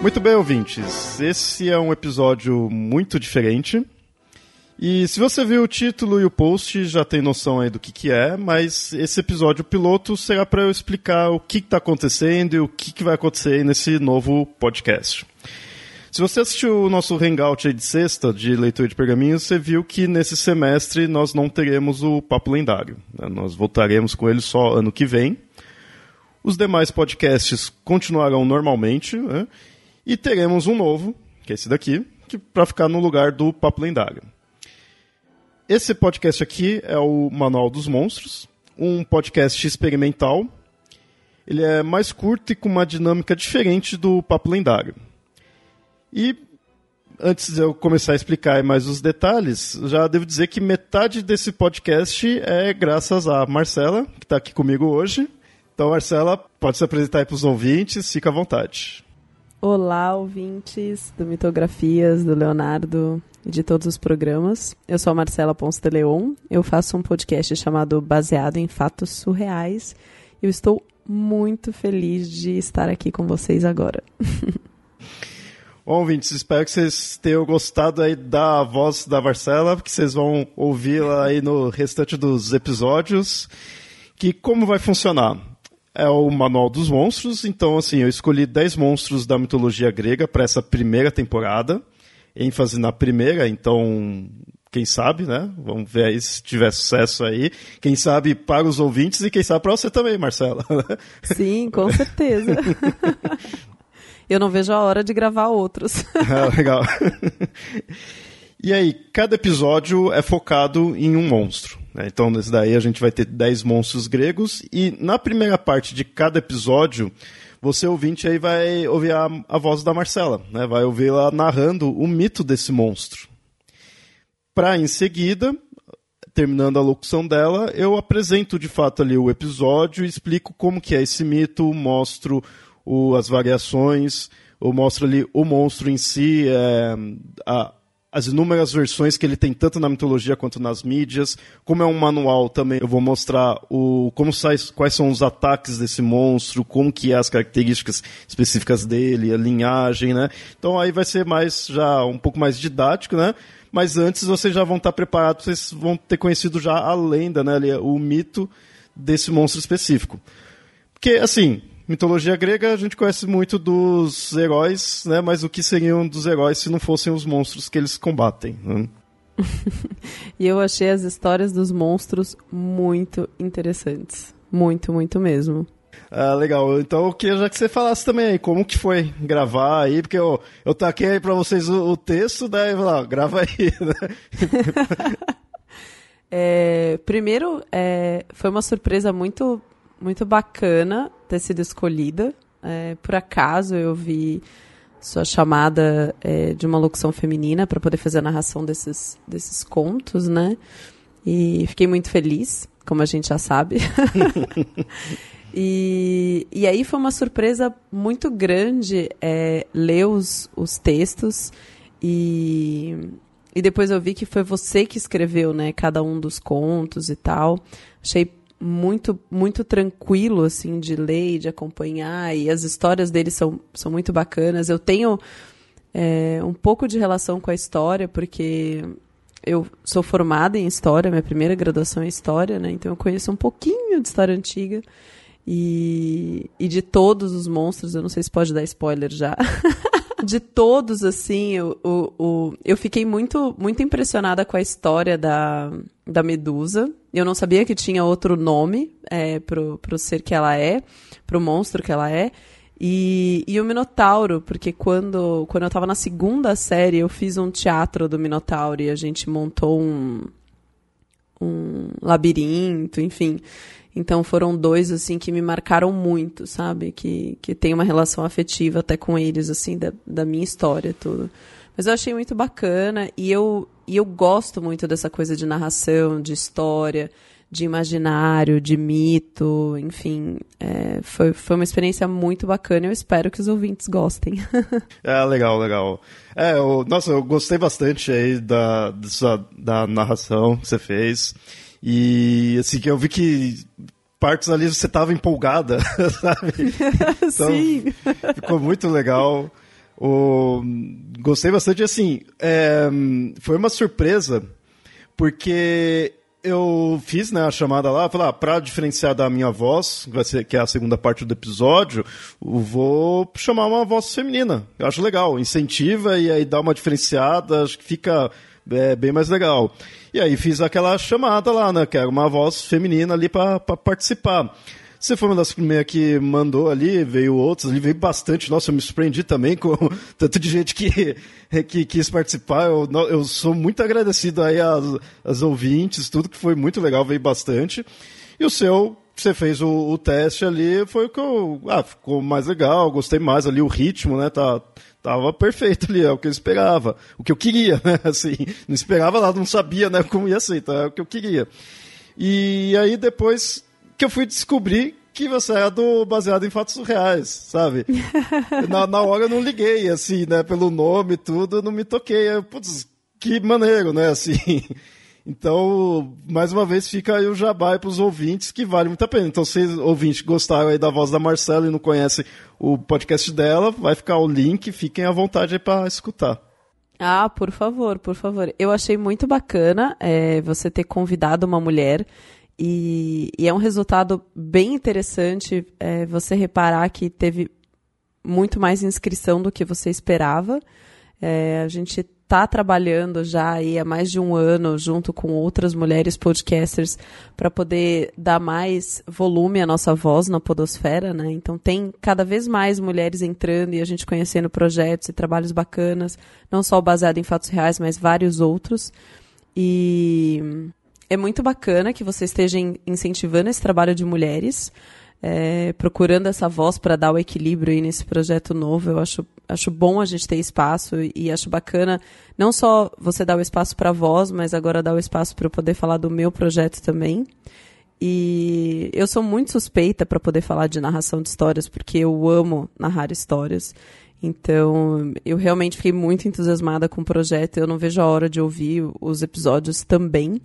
Muito bem, ouvintes. Esse é um episódio muito diferente. E se você viu o título e o post, já tem noção aí do que, que é, mas esse episódio piloto será para eu explicar o que está acontecendo e o que, que vai acontecer nesse novo podcast. Se você assistiu o nosso hangout de sexta de leitura de pergaminhos, você viu que nesse semestre nós não teremos o Papo Lendário. Né? Nós voltaremos com ele só ano que vem. Os demais podcasts continuarão normalmente né? E teremos um novo, que é esse daqui, para ficar no lugar do Papo Lendário. Esse podcast aqui é o Manual dos Monstros, um podcast experimental. Ele é mais curto e com uma dinâmica diferente do Papo Lendário. E antes de eu começar a explicar mais os detalhes, já devo dizer que metade desse podcast é graças a Marcela, que está aqui comigo hoje. Então, Marcela, pode se apresentar aí para os ouvintes, fica à vontade. Olá, ouvintes do Mitografias, do Leonardo e de todos os programas. Eu sou a Marcela Ponce de Leon. Eu faço um podcast chamado Baseado em Fatos Surreais. Eu estou muito feliz de estar aqui com vocês agora. Bom, ouvintes, espero que vocês tenham gostado aí da voz da Marcela, porque vocês vão ouvi-la aí no restante dos episódios. Que como vai funcionar? É o Manual dos Monstros. Então, assim, eu escolhi 10 monstros da mitologia grega para essa primeira temporada. ênfase na primeira, então, quem sabe, né? Vamos ver aí se tiver sucesso aí. Quem sabe para os ouvintes e quem sabe para você também, Marcela. Sim, com certeza. eu não vejo a hora de gravar outros. ah, legal. E aí, cada episódio é focado em um monstro. Né? Então, nesse daí a gente vai ter 10 monstros gregos. E na primeira parte de cada episódio, você ouvinte aí vai ouvir a, a voz da Marcela. Né? Vai ouvir ela narrando o mito desse monstro. Para em seguida, terminando a locução dela, eu apresento de fato ali o episódio, explico como que é esse mito, mostro o, as variações, eu mostro ali o monstro em si, é, a, as inúmeras versões que ele tem tanto na mitologia quanto nas mídias. Como é um manual também, eu vou mostrar o como sai, quais são os ataques desse monstro, como que é as características específicas dele, a linhagem, né? Então aí vai ser mais já um pouco mais didático, né? Mas antes vocês já vão estar preparados, vocês vão ter conhecido já a lenda, né? O mito desse monstro específico. Porque, assim, mitologia grega a gente conhece muito dos heróis, né? Mas o que seriam dos heróis se não fossem os monstros que eles combatem? Né? e eu achei as histórias dos monstros muito interessantes. Muito, muito mesmo. Ah, legal. Então eu queria já que você falasse também aí, como que foi gravar aí, porque eu, eu taquei aí pra vocês o, o texto, daí lá, grava aí, né? é, primeiro, é, foi uma surpresa muito muito bacana ter sido escolhida. É, por acaso eu vi sua chamada é, de uma locução feminina para poder fazer a narração desses, desses contos, né? E fiquei muito feliz, como a gente já sabe. e, e aí foi uma surpresa muito grande é, ler os, os textos e, e depois eu vi que foi você que escreveu, né? Cada um dos contos e tal. Achei muito muito tranquilo assim de ler e de acompanhar e as histórias dele são, são muito bacanas. Eu tenho é, um pouco de relação com a história porque eu sou formada em história minha primeira graduação é história né? Então eu conheço um pouquinho de história antiga e, e de todos os monstros. Eu não sei se pode dar spoiler já. De todos assim o, o, o, eu fiquei muito muito impressionada com a história da da Medusa. Eu não sabia que tinha outro nome é, pro, pro ser que ela é, pro monstro que ela é. E, e o Minotauro, porque quando, quando eu estava na segunda série, eu fiz um teatro do Minotauro e a gente montou um, um labirinto, enfim. Então foram dois, assim, que me marcaram muito, sabe? Que, que tem uma relação afetiva até com eles, assim, da, da minha história, tudo. Mas eu achei muito bacana e eu, e eu gosto muito dessa coisa de narração, de história, de imaginário, de mito, enfim. É, foi, foi uma experiência muito bacana eu espero que os ouvintes gostem. é, legal, legal. É, eu, nossa, eu gostei bastante aí da, dessa, da narração que você fez. E assim, que eu vi que partes ali você estava empolgada, sabe? Então, Sim. Ficou muito legal. O... Gostei bastante, assim, é... foi uma surpresa, porque eu fiz né, a chamada lá, falei, ah, para diferenciar da minha voz, vai ser, que é a segunda parte do episódio, vou chamar uma voz feminina. Eu acho legal, incentiva e aí dá uma diferenciada, acho que fica é, bem mais legal. E aí fiz aquela chamada lá, né, que era uma voz feminina ali para participar. Você foi uma das primeiras que mandou ali, veio outros, ali veio bastante. Nossa, eu me surpreendi também com tanto de gente que, que quis participar. Eu, eu sou muito agradecido aí às, às ouvintes, tudo que foi muito legal, veio bastante. E o seu, você fez o, o, teste ali, foi o que eu. Ah, ficou mais legal, gostei mais ali, o ritmo, né? Tá, tava perfeito ali, é o que eu esperava. O que eu queria, né? Assim, não esperava nada, não sabia né, como ia ser, então é o que eu queria. E aí depois que eu fui descobrir que você é do baseado em fatos reais, sabe? na, na hora eu não liguei, assim, né? Pelo nome e tudo, eu não me toquei. Eu, putz, que maneiro, né? Assim. Então, mais uma vez, fica aí o jabá para os ouvintes, que vale muito a pena. Então, se ouvintes gostaram aí da voz da Marcela e não conhecem o podcast dela, vai ficar o link, fiquem à vontade aí para escutar. Ah, por favor, por favor. Eu achei muito bacana é, você ter convidado uma mulher e, e é um resultado bem interessante é, você reparar que teve muito mais inscrição do que você esperava. É, a gente está trabalhando já aí há mais de um ano junto com outras mulheres podcasters para poder dar mais volume à nossa voz na podosfera, né? Então tem cada vez mais mulheres entrando e a gente conhecendo projetos e trabalhos bacanas, não só baseado em fatos reais, mas vários outros. E é muito bacana que você esteja incentivando esse trabalho de mulheres, é, procurando essa voz para dar o equilíbrio aí nesse projeto novo. Eu acho, acho bom a gente ter espaço e acho bacana não só você dar o espaço para a voz, mas agora dar o espaço para eu poder falar do meu projeto também. E eu sou muito suspeita para poder falar de narração de histórias, porque eu amo narrar histórias. Então, eu realmente fiquei muito entusiasmada com o projeto. Eu não vejo a hora de ouvir os episódios também.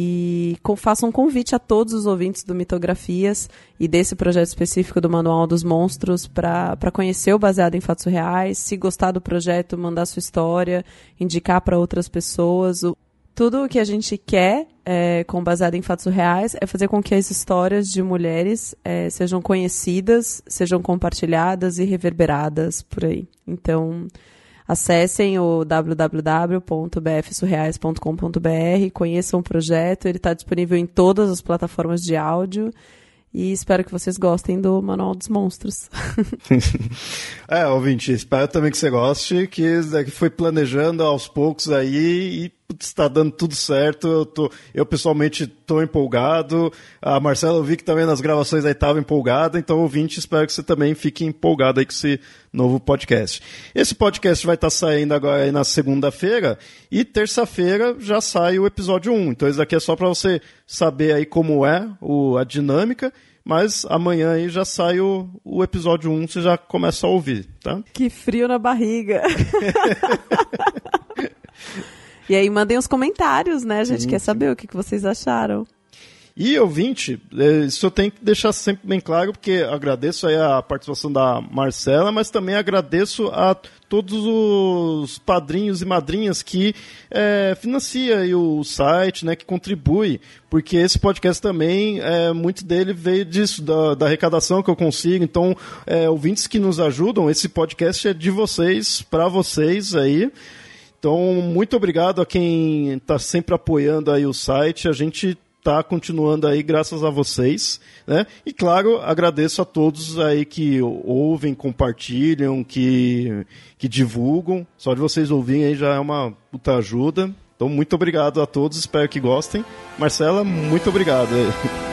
E faço um convite a todos os ouvintes do Mitografias e desse projeto específico do Manual dos Monstros para conhecer o Baseado em Fatos Reais. Se gostar do projeto, mandar sua história, indicar para outras pessoas. Tudo o que a gente quer é, com Baseado em Fatos Reais é fazer com que as histórias de mulheres é, sejam conhecidas, sejam compartilhadas e reverberadas por aí. Então. Acessem o www.bfsurreais.com.br, conheçam o projeto, ele está disponível em todas as plataformas de áudio. E espero que vocês gostem do Manual dos Monstros. é, ouvinte, espero também que você goste, que foi planejando aos poucos aí e está dando tudo certo. Eu, tô, eu pessoalmente estou empolgado. A Marcela eu vi que também nas gravações aí estava empolgada. Então, ouvinte, espero que você também fique empolgado aí com esse novo podcast. Esse podcast vai estar tá saindo agora aí na segunda-feira e terça-feira já sai o episódio 1. Então, isso aqui é só para você saber aí como é o, a dinâmica. Mas amanhã aí já sai o, o episódio 1, você já começa a ouvir, tá? Que frio na barriga. E aí mandem os comentários, né? A gente sim, quer saber o que, vocês acharam. E ouvinte, é, isso eu tenho que deixar sempre bem claro, porque agradeço a participação da Marcela, mas também agradeço a todos os padrinhos e madrinhas que é, financia o site, né, que contribui, porque esse podcast também, é, muito dele veio disso, da, da arrecadação que eu consigo, então, é, ouvintes que nos ajudam, esse podcast é de vocês, para vocês aí, então, muito obrigado a quem está sempre apoiando aí o site. A gente está continuando aí graças a vocês, né? E claro, agradeço a todos aí que ouvem, compartilham, que, que divulgam. Só de vocês ouvirem aí já é uma puta ajuda. Então, muito obrigado a todos, espero que gostem. Marcela, muito obrigado.